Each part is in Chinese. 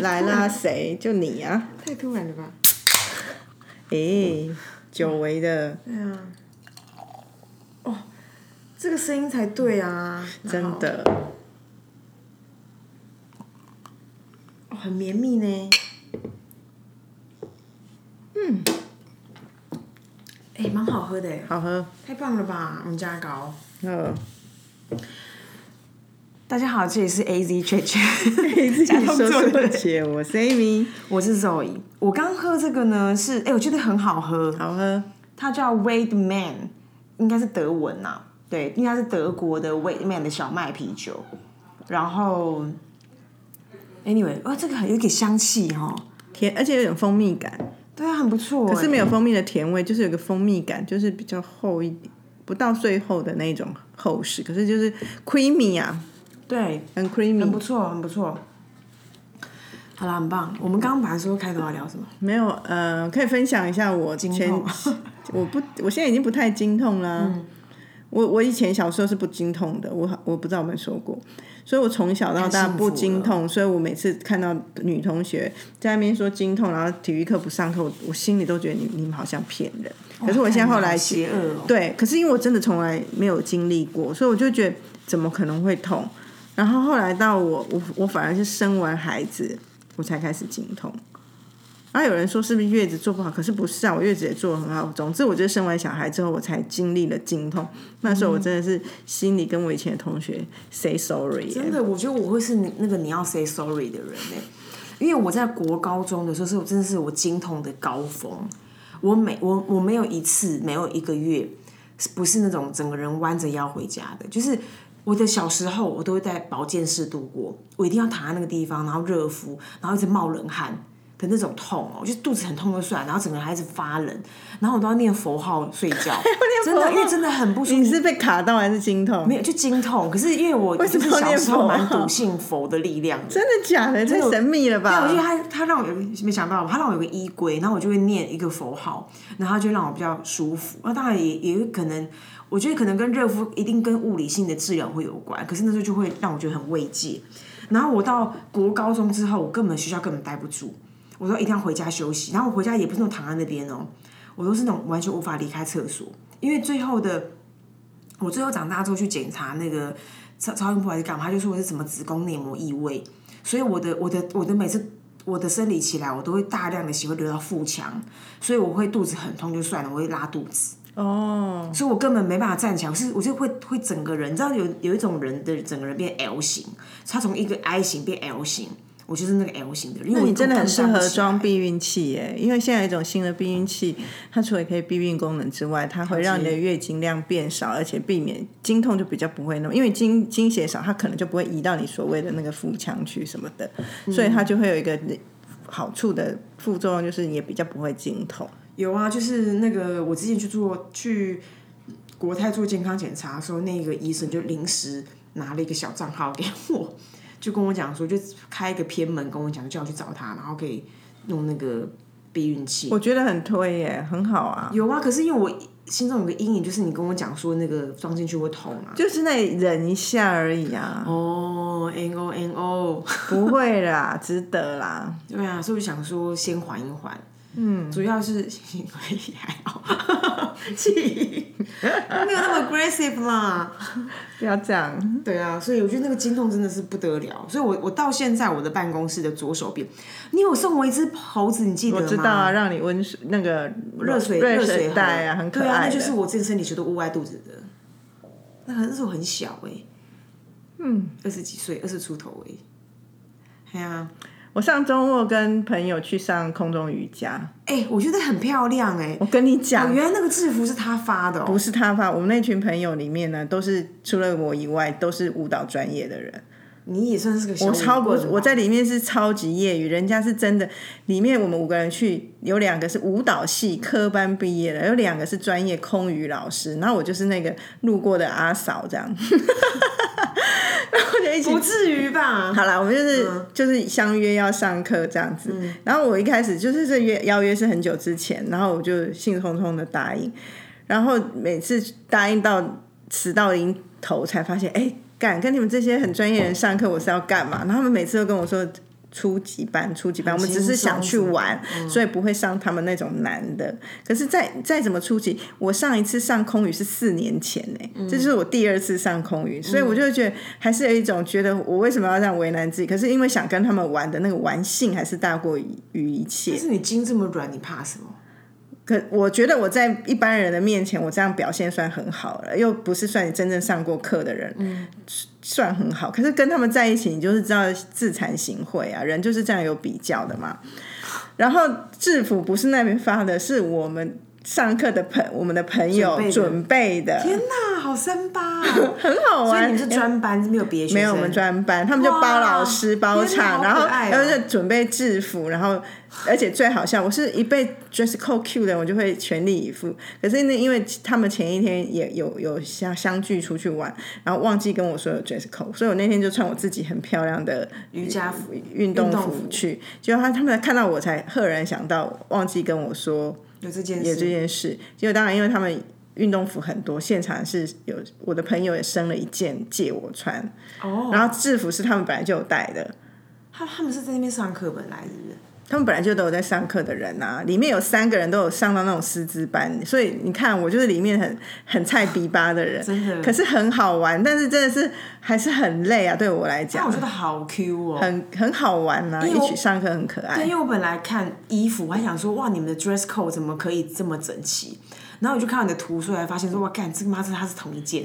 来啦，谁？就你啊！太突然了吧？诶、久违的，对啊。哦，这个声音才对啊！真的。哦，很绵密呢。嗯。哎、蛮好喝的哎，好喝。太棒了吧！我们家糕。呃，大家好，这里是 A Z 圈圈，自己 假动说作错节，我是 Amy，我是 Zoe。我刚喝这个呢，是哎、我觉得很好喝，好喝。它叫 Wade Man，应该是德文呐、对，应该是德国的 Wade Man 的小麦啤酒。然后，anyway，哇，这个很有点香气哈、甜，而且有点蜂蜜感，对啊，很不错。可是没有蜂蜜的甜味，就是有个蜂蜜感，就是比较厚一点，不到最后的那种厚实，可是就是 creamy 啊，对，很很 creamy 很。不错，很不错。好啦，很棒。我们刚刚本来说开头要聊什么？没有，呃，可以分享一下我前痛，我不，我现在已经不太经痛啦。我我以前小时候是不经痛的，我我不知道有没有说过，所以我从小到大不经痛，所以我每次看到女同学在那边说经痛，然后体育课不上课，我我心里都觉得你你们好像骗人。可是我现在后来好邪恶哦。对，可是因为我真的从来没有经历过，所以我就觉得怎么可能会痛？然后后来到我我我反而是生完孩子我才开始经痛。然后有人说是不是月子做不好？可是不是啊，我月子也做得很好。总之，我就是生完小孩之后，我才经历了经痛。那时候我真的是心里跟我以前的同学 say sorry、真的，我觉得我会是那个你要 say sorry 的人呢，因为我在国高中的时候是我真的是我经痛的高峰，我每我我没有一次没有一个月不是那种整个人弯着腰回家的，就是我的小时候我都会在保健室度过，我一定要躺在那个地方，然后热敷，然后一直冒冷汗。的那种痛哦，就是肚子很痛就算，然后整个人还一直发冷，然后我都要念佛号睡觉，真的，因为真的很不舒服。你是被卡到还是经痛？没有，就经痛。可是因为我就是小时候蛮笃信佛的力量的，真的假的？太神秘了对，我觉得！他他让我有没想到，他让我有个衣柜，然后我就会念一个佛号，然后就让我比较舒服。那当然也也有可能，我觉得可能跟热敷一定跟物理性的治疗会有关，可是那时候就会让我觉得很慰藉。然后我到国高中之后，我根本学校根本待不住，我都一定要回家休息。然后我回家也不是那种躺在那边哦，我都是那种完全无法离开厕所，因为最后的我最后长大之后去检查那个超超音波还是干嘛，他就说我是什么子宫内膜异位，所以我的我的我的每次我的生理期来，我都会大量的血会流到腹腔，所以我会肚子很痛就算了，我会拉肚子，哦，所以我根本没办法站起来，我是我就会会整个人，你知道有有一种人的整个人变 L 型，他从一个 I 型变 L 型，我就是那个 L 型的人，因你真的很适合装避孕器耶，因为现在有一种新的避孕器，它除了可以避孕功能之外，它会让你的月经量变少，而且避免经痛就比较不会那么，因为经经血少，它可能就不会移到你所谓的那个腹腔去什么的，所以它就会有一个好处的副作用，就是也比较不会经痛。有啊，就是那个我之前去做去国泰做健康检查的时候，那个医生就临时拿了一个小账号给我，就跟我讲说，就开一个偏门跟我讲，叫我去找他，然后可以弄那个避孕器。我觉得很推耶，很好啊，有啊，可是因为我心中有个阴影，就是你跟我讲说那个装进去会痛啊。就是那忍一下而已啊，哦，N O N O，不会啦，值得啦。对啊，所以我想说先缓一缓。嗯，主要是 还好，气没有那么 aggressive 啦。不要这样，对啊，所以我觉得那个经痛真的是不得了。所以我我到现在我的办公室的左手边，你有送我一只猴子，你记得吗？我知道啊，让你温水那个热水热热水水袋啊，很可对啊，爱。那就是我之前生理期都捂在肚子的。那很那时候很小哎、嗯，二十几岁，二十出头哎、哎呀、我上周末跟朋友去上空中瑜伽，哎、我觉得很漂亮哎、我跟你哦，讲，原来那个制服是他发的哦。不是他发，我们那群朋友里面呢，都是除了我以外，都是舞蹈专业的人。你也算是个小我超不舞棍，吧我在里面是超级业余，人家是真的。里面我们五个人去，有两个是舞蹈系科班毕业的，有两个是专业空余老师，然后我就是那个路过的阿嫂这样，不至于吧？好啦，我们就是、就是相约要上课这样子。然后我一开始就是这约邀约是很久之前，然后我就兴冲冲的答应，然后每次答应到迟到临头才发现，哎、干跟你们这些很专业人上课，我是要干嘛？然后他们每次都跟我说。初级班，初级班，我们只是想去玩，所以不会上他们那种难的。可是再再怎么初级，我上一次上空语是四年前呢、这就是我第二次上空语，所以我就觉得还是有一种觉得我为什么要这样为难自己？可是因为想跟他们玩的那个玩性还是大过于于一切但。是你筋这么软，你怕什么？可我觉得我在一般人的面前，我这样表现算很好了，又不是算你真正上过课的人，算很好。可是跟他们在一起，你就是知道自惭形秽啊，人就是这样有比较的嘛。然后制服不是那边发的，是我们上课的朋我们的朋友准备的天哪，好三八、啊！很好玩。所以你们是专班，没有别的学生？没有我们专班，他们就包老师包场，然后然后就准备制服，然后而且最好笑，我是一被 dress code Q 的，我就会全力以赴。可是那因为他们前一天也有有相相聚出去玩，然后忘记跟我说有 dress code，所以我那天就穿我自己很漂亮的瑜伽服运动服服去，结果他他们看到我才赫然想到，忘记跟我说有这件有这事，件事。结果当然因为他们。运动服很多，现场是有我的朋友也生了一件借我穿，哦，然后制服是他们本来就有带的，他他们是在那边上课本来是不是？他们本来就都有在上课的人啊，里面有三个人都有上到那种师资班，所以你看我就是里面很很菜逼吧的人，真的可是很好玩，但是真的是还是很累啊，对我来讲但我，觉得好 Q 哦。很很好玩呐、啊，一起上课很可爱对，因。为我本来看衣服，我还想说哇，你们的 dress code 怎么可以这么整齐？然后我就看到你的图，所以才发现说哇，干这个妈是它是同一件，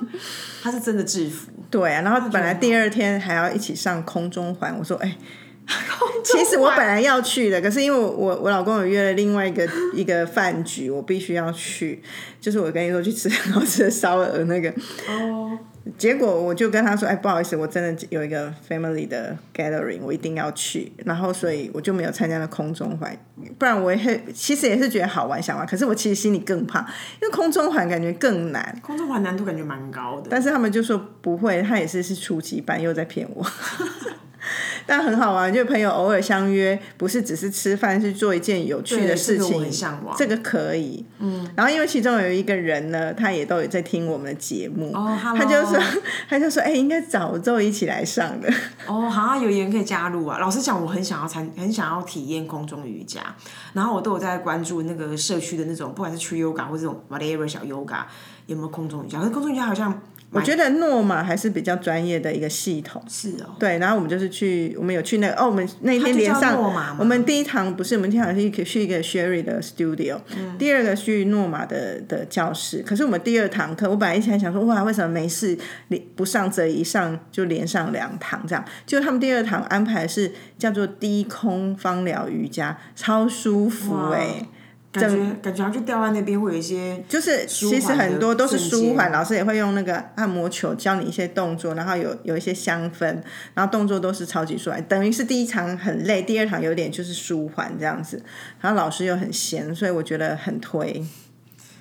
它是真的制服。对啊，然后本来第二天还要一起上空中环，我说哎。其实我本来要去的，可是因为我我我老公有约了另外一个 一个饭局，我必须要去。就是我跟你说去吃很好吃的烧鹅那个，哦，结果我就跟他说：“哎，不好意思，我真的有一个 family 的 gathering，我一定要去。”然后所以我就没有参加了空中环，不然我也会其实也是觉得好玩想玩，可是我其实心里更怕，因为空中环感觉更难。空中环难度感觉蛮高的。但是他们就说不会，他也是是初级班，又在骗我。但很好玩，就朋友偶尔相约，不是只是吃饭，是做一件有趣的事情。这个可以，嗯。然后因为其中有一个人呢，他也都有在听我们的节目，哦他就说，他就说，哎、应该早就一起来上的。哦，好啊有人可以加入啊！老实讲，我很想要参，很想要体验空中瑜伽，然后我都有在关注那个社区的那种，不管是 Tree Yoga 或这种 whatever 小 Yoga，有没有空中瑜伽？可是空中瑜伽好像我觉得诺玛还是比较专业的一个系统。是哦，对，然后我们就是去，我们有去那个哦，我们那天连上，我们第一堂不是，我们第一堂是去一个 Sherry 的 studio，、第嗯二个去诺玛的的教室。可是我们第二堂课，我本来一直还想说，哇，为什么没事连不上这一上就连上两堂这样？就他们第二堂安排是叫做低空芳疗瑜伽，超舒服哇哎、感觉感觉就掉在那边会有一些就是其实很多都是舒缓，老师也会用那个按摩球教你一些动作，然后有有一些香氛，然后动作都是超级舒缓，等于是第一堂很累，第二堂有点就是舒缓这样子，然后老师又很闲，所以我觉得很推。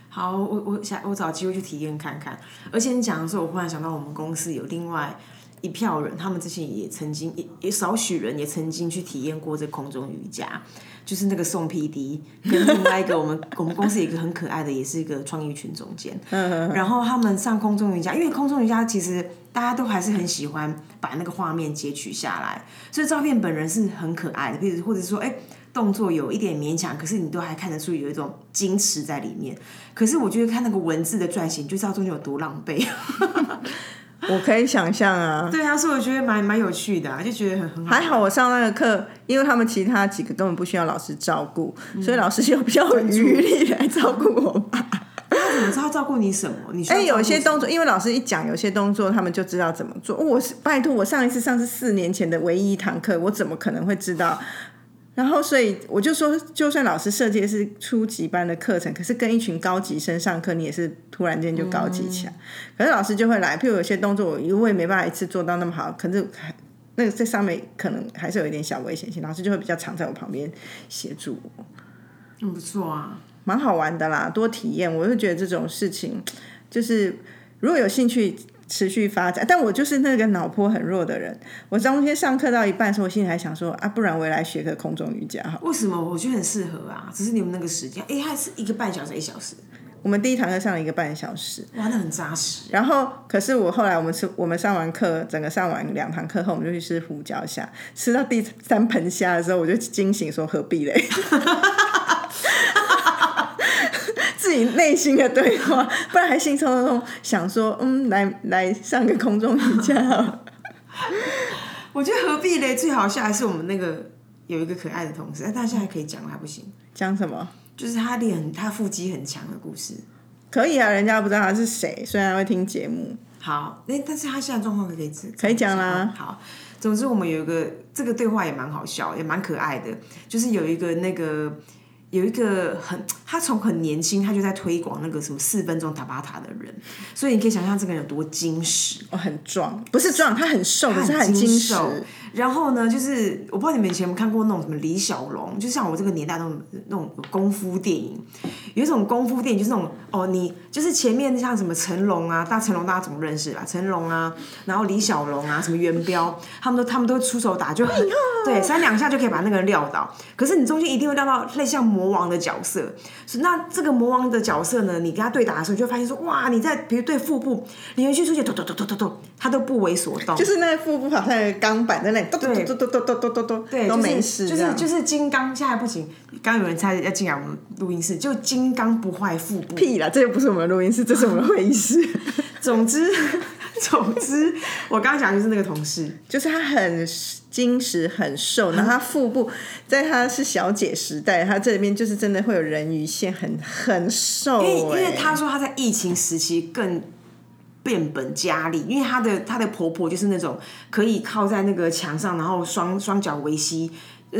好，我我想我找机会去体验看看。而且你讲的时候，我忽然想到我们公司有另外一票人，他们之前也曾经也也少许人也曾经去体验过这空中瑜伽，就是那个宋 PD 跟另外一个我们我们公司有一个很可爱的，也是一个创意群总监。然后他们上空中瑜伽，因为空中瑜伽其实大家都还是很喜欢把那个画面截取下来，所以照片本人是很可爱的，比如或者说哎。动作有一点勉强，可是你都还看得出有一种矜持在里面。可是我觉得看那个文字的撰写，你就知道中间有多狼狈。我可以想象啊，对啊，所以我觉得蛮蛮有趣的、啊，就觉得很很好。还好我上那个课，因为他们其他几个根本不需要老师照顾，嗯所以老师就比较有余力来照顾我吧。他怎么知道照顾你什么？你哎、哎，有些动作，因为老师一讲，有些动作他们就知道怎么做。我是拜托，我上一次上是四年前的唯一一堂课，我怎么可能会知道？然后，所以我就说，就算老师设计的是初级班的课程，可是跟一群高级生上课，你也是突然间就高级起来。可是老师就会来，譬如有些动作我我也没办法一次做到那么好，可是那个在上面可能还是有一点小危险性，老师就会比较常在我旁边协助我。很不错啊。蛮好玩的啦，多体验。我就觉得这种事情，就是如果有兴趣持续发展，但我就是那个脑波很弱的人。我中间上课到一半的时候，我心里还想说啊，不然我也来学个空中瑜伽好了。为什么？我觉得很适合啊，只是你们那个时间，哎，还是一个半小时、一小时。我们第一堂课上了一个半小时，哇，那很扎实。然后可是我后来我们吃我们上完课，整个上完两堂课后，我们就去吃胡椒虾，吃到第三盆虾的时候，我就惊醒说何必嘞？自己内心的对话，不然还兴冲冲想说，嗯，来来上个空中瑜伽好了。我觉得何必嘞？最好笑还是我们那个有一个可爱的同事，但，他现在可以讲了还不行？讲什么？就是他练很他腹肌很强的故事。可以啊，人家不知道他是谁，虽然会听节目。好，那但是他现在状况可以知可以讲啦。好，总之我们有一个这个对话也蛮好笑，也蛮可爱的，就是有一个那个。有一个很，他从很年轻他就在推广那个什么四分钟塔巴塔的人，所以你可以想象这个人有多精实，哦，很壮，不是壮，他很瘦，可是很精瘦。然后呢，就是我不知道你们以前有没有看过那种什么李小龙，就像我这个年代那种那种功夫电影，有一种功夫电影就是那种哦，你就是前面像什么成龙啊，大成龙大家怎么认识吧？成龙啊，然后李小龙啊，什么元彪，他们都他们都出手打就很对，三两下就可以把那个人撂倒。可是你中间一定会撂到类像魔王的角色，那这个魔王的角色呢，你跟他对打的时候，就会发现说哇，你在比如对腹部，你连续出去，咚咚咚咚咚咚，他都不为所动，就是那腹部好像钢板在那。嘟嘟嘟嘟嘟嘟嘟嘟嘟，对，都没事，就是就是金刚，现在不行。刚有人猜要进来我们录音室，就金刚不坏腹部。屁啦，这又不是我们的录音室，这是我们的会议室。总之，总之，我刚刚讲就是那个同事，就是他很精实、很瘦，然后他腹部，在他是小姐时代，他这里面就是真的会有人鱼线，很很瘦。因为因为他说他在疫情时期更。变本加厉，因为她的她的婆婆就是那种可以靠在那个墙上，然后双双脚维膝。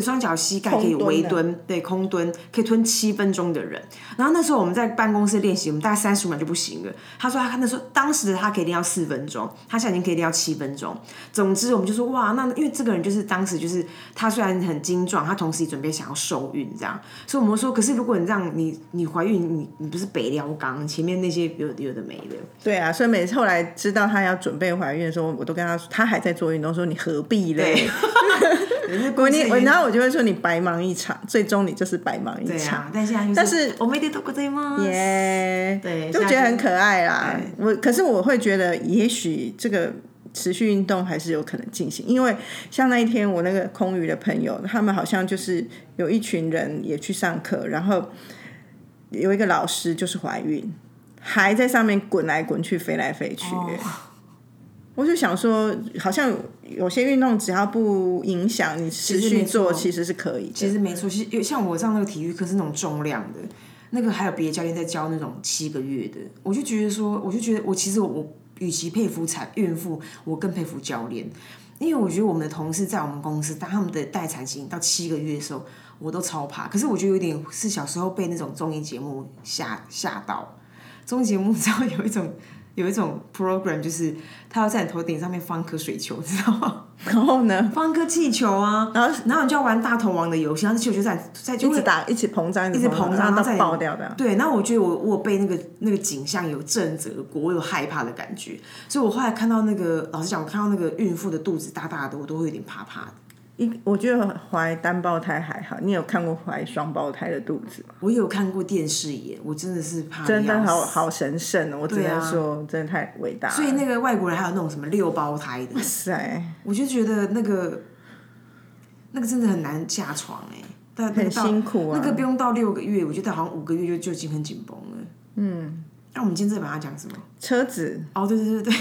双脚膝盖可以微蹲，对，空蹲可以蹲七分钟的人。然后那时候我们在办公室练习，我们大概三十秒就不行了。他说他那时候当时的他可以练到四分钟，他现在已经可以练到七分钟。总之我们就说哇，那因为这个人就是当时就是他虽然很精壮，他同时也准备想要受孕这样。所以我们说，可是如果你这样，你你怀孕，你你不是北撩刚前面那些有有的没的。对啊，所以每次后来知道他要准备怀孕的时候，我都跟他说，他还在做运动，说你何必嘞？我你我然后我就会说你白忙一场，最终你就是白忙一场。但现在但是我没得到过这吗？耶，对，就觉得很可爱啦。我可是我会觉得，也许这个持续运动还是有可能进行，因为像那一天我那个空余的朋友，他们好像就是有一群人也去上课，然后有一个老师就是怀孕，还在上面滚来滚去、飞来飞去。我就想说，好像有些运动只要不影响你持续做，其实是可以。其实没错，其实像我上那个体育课是那种重量的，那个还有别的教练在教那种七个月的，我就觉得说，我就觉得我其实我与其佩服产孕妇，我更佩服教练，因为我觉得我们的同事在我们公司当他们的待产期到七个月的时候，我都超怕。可是我觉得有点是小时候被那种综艺节目吓吓到，综艺节目知道有一种。有一种 program 就是他要在你头顶上面放颗水球，知道吗？然后呢？放颗气球啊，然后然后你就要玩大头王的游戏，然后气球就在在就一直打，一起膨胀，一直膨胀到爆掉的。对，然后我觉得我我被那个那个景象有震慑过，我有害怕的感觉，所以我后来看到那个老实讲，我看到那个孕妇的肚子大大的，我都会有点怕怕的。一我觉得怀单胞胎还好，你有看过怀双胞胎的肚子吗？我有看过电视耶，我真的是怕。真的好好神圣哦！我只能说，真的太伟大。所以那个外国人还有那种什么六胞胎的，哇塞！我就觉得那个那个真的很难下床哎，但很辛苦啊。那个不用到六个月，我觉得好像五个月就就已经很紧绷了。嗯，那我们今天在把它讲什么？车子哦，对对对对，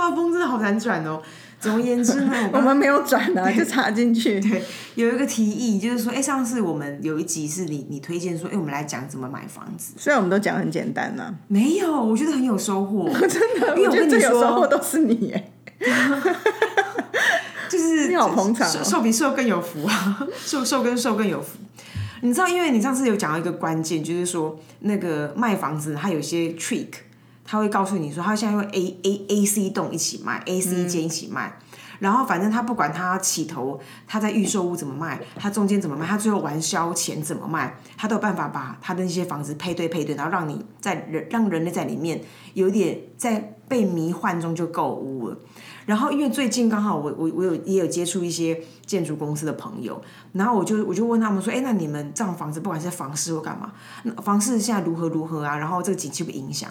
画风真的好难转哦。总而言之呢，我们没有转啊，就插进去。对，有一个提议，就是说，哎，上次我们有一集是你你推荐说，哎，我们来讲怎么买房子。虽然我们都讲很简单呢，没有，我觉得很有收获。真的，因为我跟你说，收获都是你，耶，就是你好捧场，瘦比瘦更有福啊，瘦瘦跟瘦更有福。你知道，因为你上次有讲到一个关键，就是说那个卖房子，它有些 trick。他会告诉你说，他现在会 A A A C 栋一起卖，A C 间一起卖，然后反正他不管他起头，他在预售屋怎么卖，他中间怎么卖，他最后完销前怎么卖，他都有办法把他的那些房子配对配对，然后让你在人让人类在里面有点在被迷幻中就购物了。然后因为最近刚好我我我有也有接触一些建筑公司的朋友，然后我就我就问他们说，哎，那你们这样房子不管是房市或干嘛，那房市现在如何如何啊？然后这个景气不影响？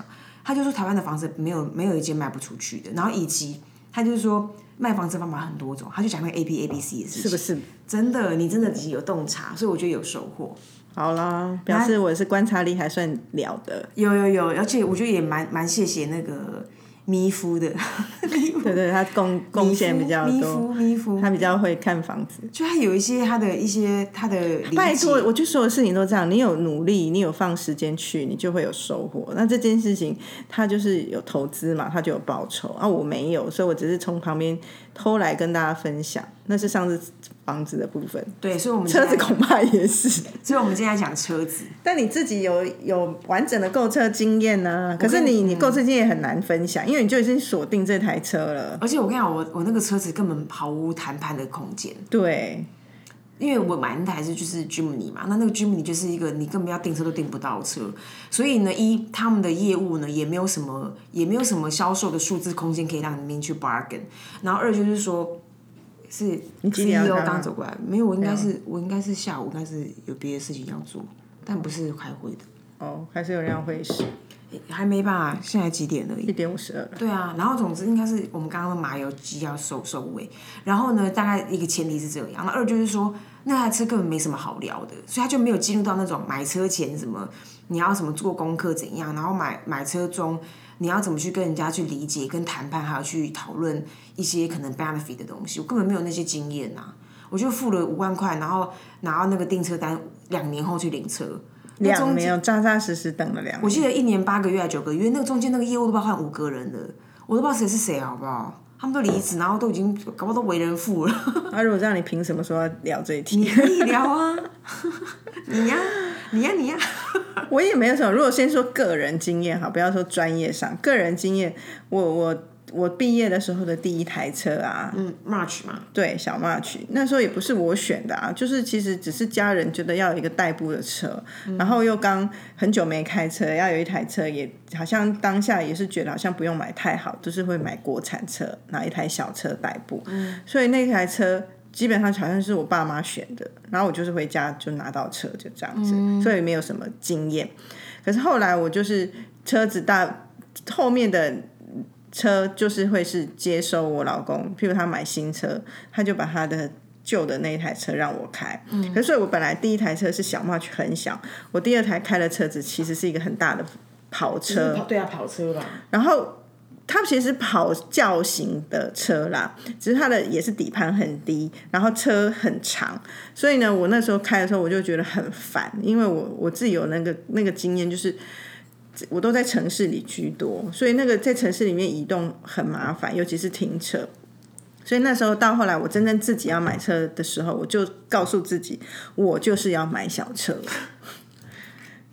他就说台湾的房子没有没有一间卖不出去的，然后以及他就是说卖房子方法很多种，他就讲那个 A B A B C 的事情，是不是？真的，你真的有洞察，所以我觉得有收获。好啦，表示我是观察力还算了的。有有有，而且我觉得也蛮蛮谢谢那个咪夫的，对对，他贡贡献比较咪多，夫咪夫，他比较会看房子。就他有一些他的一些他的拜托，我就所有事情都这样，你有努力，你有放时间去，你就会有收获。那这件事情，他就是有投资嘛，他就有报酬啊。我没有，所以我只是从旁边偷来跟大家分享。那是上次房子的部分，对，所以我们车子恐怕也是。所以我们今天讲车子，但你自己有有完整的购车经验呢、可是你你购车经验很难分享，因为你就已经锁定这台车了。而且我跟你讲，我我那个车子根本毫无谈判的空间，对，因为我买那台是就是 Jimny 嘛，那那个 Jimny 就是一个你根本要订车都订不到的车，所以呢，一他们的业务呢也没有什么也没有什么销售的数字空间可以让你们去 bargain，然后二就是说。是几点要 CEO 刚走过来，没有，我应该是我应该是下午应该是有别的事情要做，但不是开会的，哦，还是有人要会事，还没吧？现在几点而已一。点五十二。对啊，然后总之应该是我们刚刚的麻油鸡要收收尾，然后呢，大概一个前提是这样，那二就是说那台车根本没什么好聊的，所以他就没有进入到那种买车前什么你要什么做功课怎样，然后买买车中你要怎么去跟人家去理解跟谈判，还有去讨论一些可能 benefit 的东西，我根本没有那些经验呐、我就付了五万块，然后拿到那个订车单，两年后去领车，两年有扎扎实实等了两年。我记得一年八个月还九个月，那个中间那个业务都不知道换五个人了，我都不知道谁是谁，好不好？他们都离职，然后都已经搞不好都为人父了。那、如果这样，你凭什么说要聊这一题？你可以聊啊，你呀、你呀、你呀、我也没有什么。如果先说个人经验哈，不要说专业上，个人经验，我我我毕业的时候的第一台车啊，嗯，March 嘛，对，小 March，那时候也不是我选的啊，就是其实只是家人觉得要有一个代步的车，然后又刚很久没开车，要有一台车也，好像当下也是觉得好像不用买太好，就是会买国产车，拿一台小车代步，所以那台车。基本上好像是我爸妈选的，然后我就是回家就拿到车，就这样子，所以没有什么经验。可是后来我就是车子大后面的车就是会是接收我老公，譬如他买新车，他就把他的旧的那一台车让我开。嗯，可是我本来第一台车是小 March 很小，我第二台开的车子其实是一个很大的跑车，对啊，跑车吧。然后它其实跑轿型的车啦，只是它的也是底盘很低，然后车很长，所以呢，我那时候开的时候我就觉得很烦，因为我我自己有那个那个经验，就是我都在城市里居多，所以那个在城市里面移动很麻烦，尤其是停车。所以那时候到后来，我真正自己要买车的时候，我就告诉自己，我就是要买小车。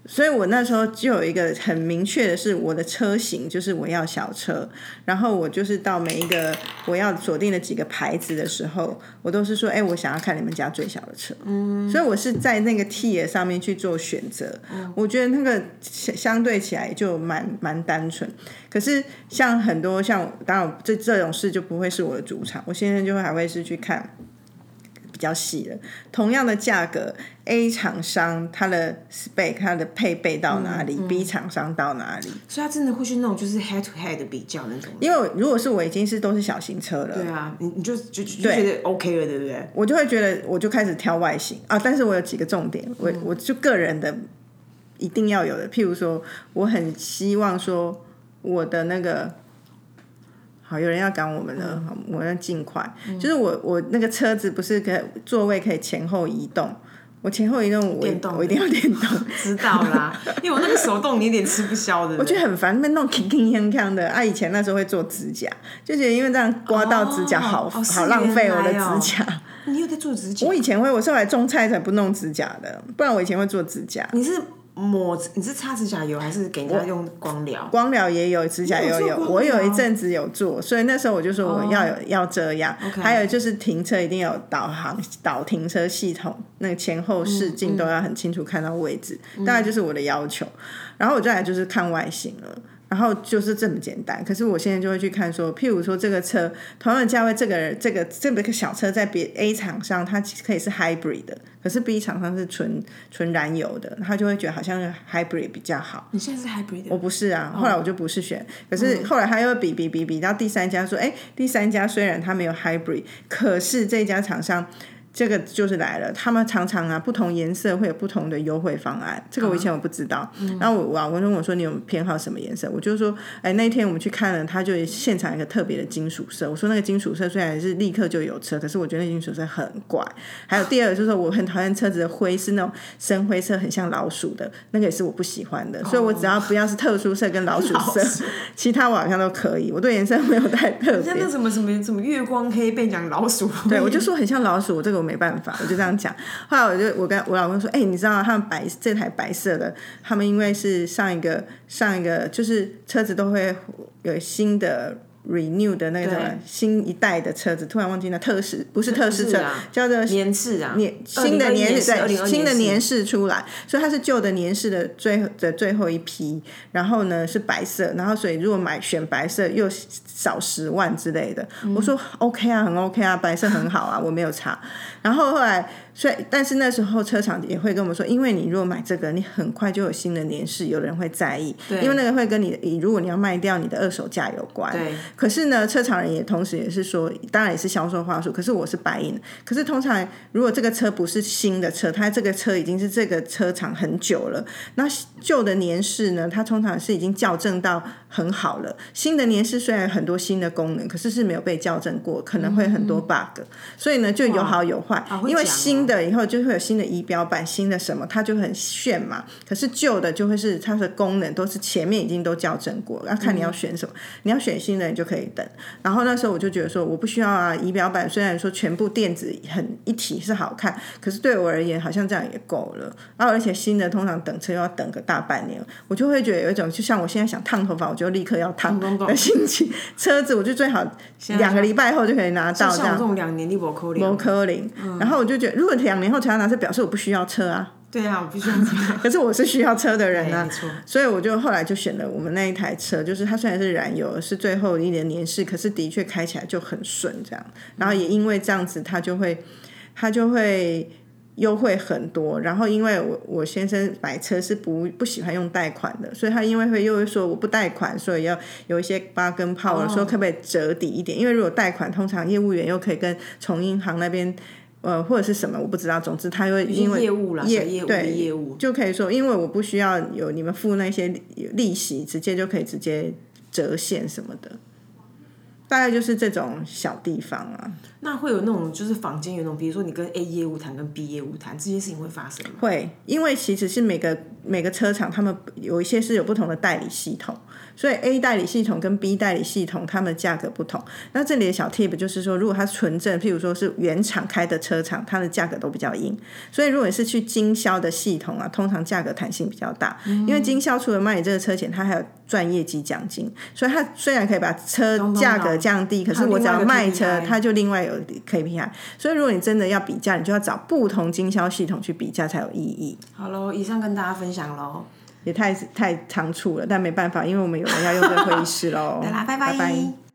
所以我那时候就有一个很明确的是，我的车型就是我要小车，然后我就是到每一个我要锁定的几个牌子的时候，我都是说，哎，我想要看你们家最小的车。嗯，所以我是在那个 T 上面去做选择。我觉得那个相相对起来就蛮蛮单纯。可是像很多像当然这这种事就不会是我的主场，我现在就会还会是去看。比较细了，同样的价格，A 厂商它的 spec 它的配备到哪里、b 厂商到哪里？所以他真的会去那种就是 head to head 的比较那种。因为如果是我已经是都是小型车了，对啊，你你就就就就觉得 OK 了，对不对？我就会觉得我就开始挑外形啊。但是我有几个重点，我我就个人的一定要有的，譬如说，我很希望说我的那个。好，有人要赶我们了，好我要尽快。就是我我那个车子不是可以座位可以前后移动，我前后移动我我一定要电动，知道啦，因为我那个手动你有点吃不消的。我觉得很烦，那弄 king king 锵的。啊，以前那时候会做指甲，就觉得因为这样刮到指甲好、哦好浪费我的指甲。你有在做指甲我？以前会，我是后来种菜才不弄指甲的，不然我以前会做指甲。你是抹你是擦指甲油还是给人家用光疗？光疗也有，指甲油有，有我有一疗阵子有做，所以那时候我就说我要有、要这样。还有就是停车一定要有导航导停车系统，那个前后视镜都要很清楚看到位置，大概就是我的要求。然后我再来就是看外形了。然后就是这么简单。可是我现在就会去看说，譬如说这个车同样的价位，这个这个这个小车在别 A 厂商它可以是 hybrid 的，可是 B 厂商是纯纯燃油的，他就会觉得好像 hybrid 比较好。你现在是 hybrid 的？我不是啊，后来我就不是选，可是后来他又比比比比到第三家说，哎，第三家虽然他没有 hybrid，可是这家厂商。这个就是来了，他们常常啊，不同颜色会有不同的优惠方案。这个我以前我不知道。然后我我老公问我说：“你有偏好什么颜色？”我就说：“哎，那天我们去看了，他就现场一个特别的金属色。我说那个金属色虽然是立刻就有车，可是我觉得那金属色很怪。还有第二个就是我很讨厌车子的灰是那种深灰色，很像老鼠的那个也是我不喜欢的。所以我只要不要是特殊色跟老鼠色，其他我好像都可以。我对颜色没有太特别。像那什么什么什么月光黑被讲老鼠，对我就说很像老鼠，这个。没办法，我就这样讲。后来我就我跟我老公说：“哎，你知道他们白这台白色的，他们因为是上一个上一个就是车子都会有新的。” Renew 的那个新一代的车子，突然忘记了特试不是特试车，叫做年式啊，年新的年式对新的年式出来，所以它是旧的年式的最的最后一批，然后呢是白色，然后所以如果买选白色又少十万之类的，我说 OK 啊，很 OK 啊，白色很好啊，我没有查，然后后来。所以，但是那时候车厂也会跟我们说，因为你如果买这个，你很快就有新的年式，有人会在意，因为那个会跟你，如果你要卖掉你的二手价有关。对。可是呢，车厂人也同时也是说，当然也是销售话术。可是我是白银，可是通常如果这个车不是新的车，它这个车已经是这个车厂很久了，那旧的年式呢，它通常是已经校正到很好了。新的年式虽然很多新的功能，可是是没有被校正过，可能会很多 bug。所以呢，就有好有坏，因为新。的以后就会有新的仪表板，新的什么，它就很炫嘛。可是旧的就会是它的功能都是前面已经都校正过，要看你要选什么。你要选新的，你就可以等。然后那时候我就觉得说，我不需要啊。仪表板虽然说全部电子很一体是好看，可是对我而言好像这样也够了。然后而且新的通常等车要等个大半年，我就会觉得有一种就像我现在想烫头发，我就立刻要烫的心情。车子我就最好两个礼拜后就可以拿到这样。这种两年你不扣零，不扣零。然后我就觉得如果两年后才要拿车，表示我不需要车啊。对啊，我必须要车。可是我是需要车的人啊，所以我就后来就选了我们那一台车，就是它虽然是燃油，是最后一年年式，可是的确开起来就很顺这样。然后也因为这样子，它就会它就会优惠很多。然后因为我我先生买车是不不喜欢用贷款的，所以他因为会又会说我不贷款，所以要有一些八根炮了，说可不可以折抵一点？因为如果贷款，通常业务员又可以跟从银行那边。呃，或者是什么，我不知道。总之，他会因为业务了，业对业务就可以说，因为我不需要有你们付那些利息，直接就可以直接折现什么的。大概就是这种小地方啊。那会有那种就是坊间有那种，比如说你跟 A 业务谈，跟 B 业务谈，这些事情会发生吗？会，因为其实是每个每个车厂，他们有一些是有不同的代理系统。所以 A 代理系统跟 B 代理系统，它们价格不同。那这里的小 tip 就是说，如果它纯正，譬如说是原厂开的车厂，它的价格都比较硬。所以如果你是去经销的系统啊，通常价格弹性比较大。因为经销除了卖你这个车钱，它还有赚业绩奖金。所以它虽然可以把车价格降低，可是我只要卖车，它就另外有 KPI。所以如果你真的要比价，你就要找不同经销系统去比价才有意义。好喽，以上跟大家分享喽。也太太仓促了，但没办法，因为我们有人要用这个会议室喽。拜拜拜。